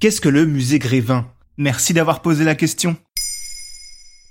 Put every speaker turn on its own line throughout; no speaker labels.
Qu'est-ce que le musée Grévin? Merci d'avoir posé la question.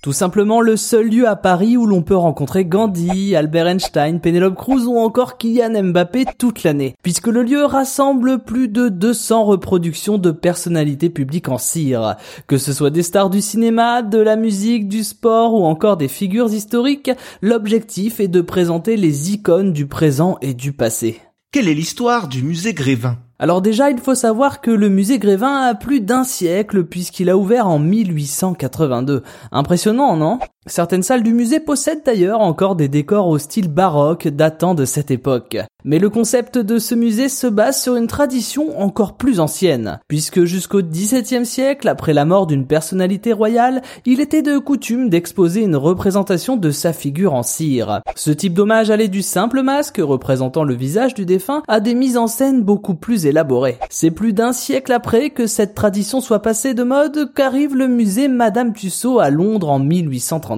Tout simplement le seul lieu à Paris où l'on peut rencontrer Gandhi, Albert Einstein, Penelope Cruz ou encore Kylian Mbappé toute l'année, puisque le lieu rassemble plus de 200 reproductions de personnalités publiques en cire, que ce soit des stars du cinéma, de la musique, du sport ou encore des figures historiques, l'objectif est de présenter les icônes du présent et du passé.
Quelle est l'histoire du musée Grévin?
Alors déjà, il faut savoir que le musée Grévin a plus d'un siècle puisqu'il a ouvert en 1882. Impressionnant, non? Certaines salles du musée possèdent d'ailleurs encore des décors au style baroque datant de cette époque. Mais le concept de ce musée se base sur une tradition encore plus ancienne, puisque jusqu'au XVIIe siècle, après la mort d'une personnalité royale, il était de coutume d'exposer une représentation de sa figure en cire. Ce type d'hommage allait du simple masque représentant le visage du défunt à des mises en scène beaucoup plus élaborées. C'est plus d'un siècle après que cette tradition soit passée de mode qu'arrive le musée Madame Tussaud à Londres en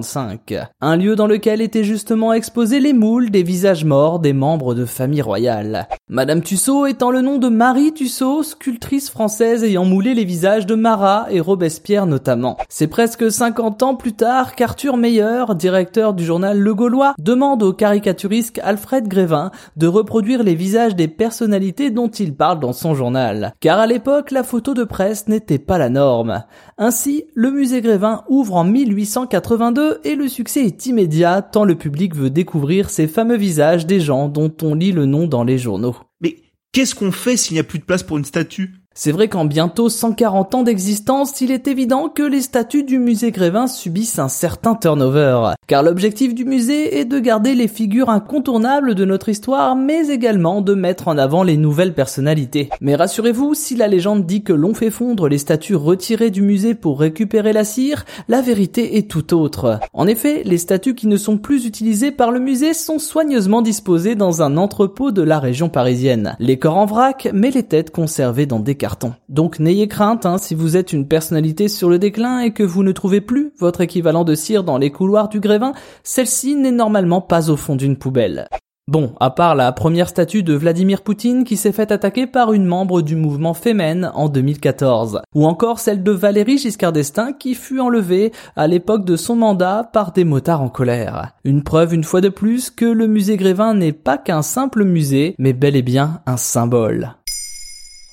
1835. Un lieu dans lequel étaient justement exposés les moules des visages morts des membres de famille royale. Madame Tussaud étant le nom de Marie Tussaud, sculptrice française ayant moulé les visages de Marat et Robespierre notamment. C'est presque 50 ans plus tard qu'Arthur Meyer, directeur du journal Le Gaulois, demande au caricaturiste Alfred Grévin de reproduire les visages des personnalités dont il parle dans son journal. Car à l'époque, la photo de presse n'était pas la norme. Ainsi, le musée Grévin ouvre en 1882 et le succès est immédiat tant le public veut découvrir ces fameux visages des gens dont on lit le nom dans les journaux.
Mais qu'est-ce qu'on fait s'il n'y a plus de place pour une statue?
C'est vrai qu'en bientôt 140 ans d'existence, il est évident que les statues du musée Grévin subissent un certain turnover. Car l'objectif du musée est de garder les figures incontournables de notre histoire, mais également de mettre en avant les nouvelles personnalités. Mais rassurez-vous, si la légende dit que l'on fait fondre les statues retirées du musée pour récupérer la cire, la vérité est tout autre. En effet, les statues qui ne sont plus utilisées par le musée sont soigneusement disposées dans un entrepôt de la région parisienne. Les corps en vrac, mais les têtes conservées dans des Donc n'ayez crainte hein, si vous êtes une personnalité sur le déclin et que vous ne trouvez plus votre équivalent de cire dans les couloirs du Grévin, celle-ci n'est normalement pas au fond d'une poubelle. Bon, à part la première statue de Vladimir Poutine qui s'est fait attaquer par une membre du mouvement Femen en 2014, ou encore celle de Valérie Giscard d'Estaing qui fut enlevée à l'époque de son mandat par des motards en colère. Une preuve une fois de plus que le musée Grévin n'est pas qu'un simple musée, mais bel et bien un symbole.